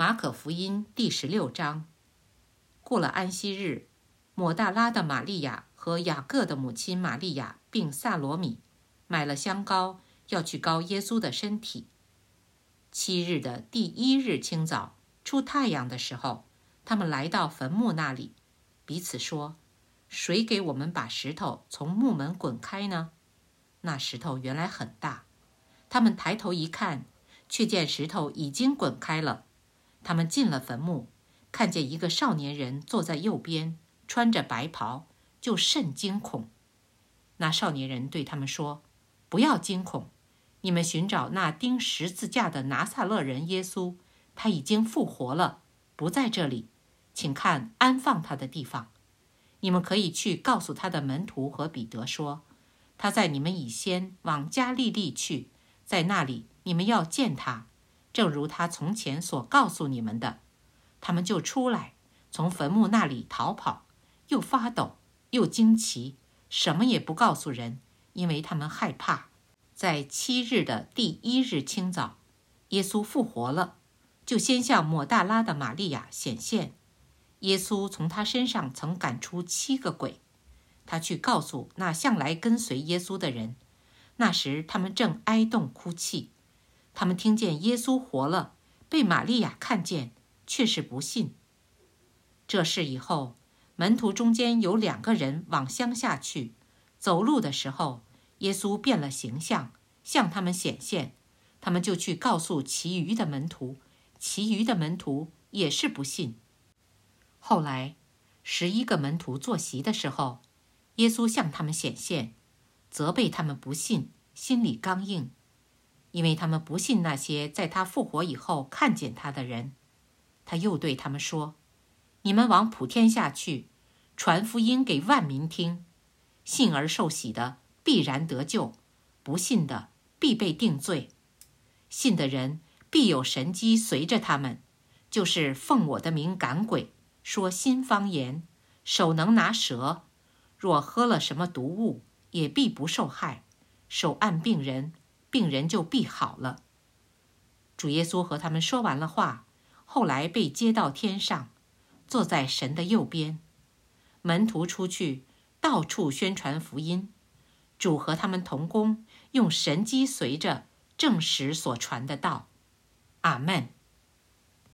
马可福音第十六章。过了安息日，抹大拉的玛利亚和雅各的母亲玛利亚，并萨罗米，买了香膏，要去膏耶稣的身体。七日的第一日清早，出太阳的时候，他们来到坟墓那里，彼此说：“谁给我们把石头从墓门滚开呢？”那石头原来很大，他们抬头一看，却见石头已经滚开了。他们进了坟墓，看见一个少年人坐在右边，穿着白袍，就甚惊恐。那少年人对他们说：“不要惊恐，你们寻找那钉十字架的拿撒勒人耶稣，他已经复活了，不在这里，请看安放他的地方。你们可以去告诉他的门徒和彼得说，他在你们以先往加利利去，在那里你们要见他。”正如他从前所告诉你们的，他们就出来，从坟墓那里逃跑，又发抖，又惊奇，什么也不告诉人，因为他们害怕。在七日的第一日清早，耶稣复活了，就先向抹大拉的玛利亚显现。耶稣从他身上曾赶出七个鬼，他去告诉那向来跟随耶稣的人。那时他们正哀动哭泣。他们听见耶稣活了，被玛利亚看见，却是不信。这事以后，门徒中间有两个人往乡下去，走路的时候，耶稣变了形象，向他们显现，他们就去告诉其余的门徒，其余的门徒也是不信。后来，十一个门徒坐席的时候，耶稣向他们显现，责备他们不信，心里刚硬。因为他们不信那些在他复活以后看见他的人，他又对他们说：“你们往普天下去，传福音给万民听。信而受洗的必然得救，不信的必被定罪。信的人必有神机随着他们，就是奉我的名赶鬼，说新方言，手能拿蛇，若喝了什么毒物，也必不受害。手按病人。”病人就必好了。主耶稣和他们说完了话，后来被接到天上，坐在神的右边。门徒出去，到处宣传福音。主和他们同工，用神机随着证实所传的道。阿门。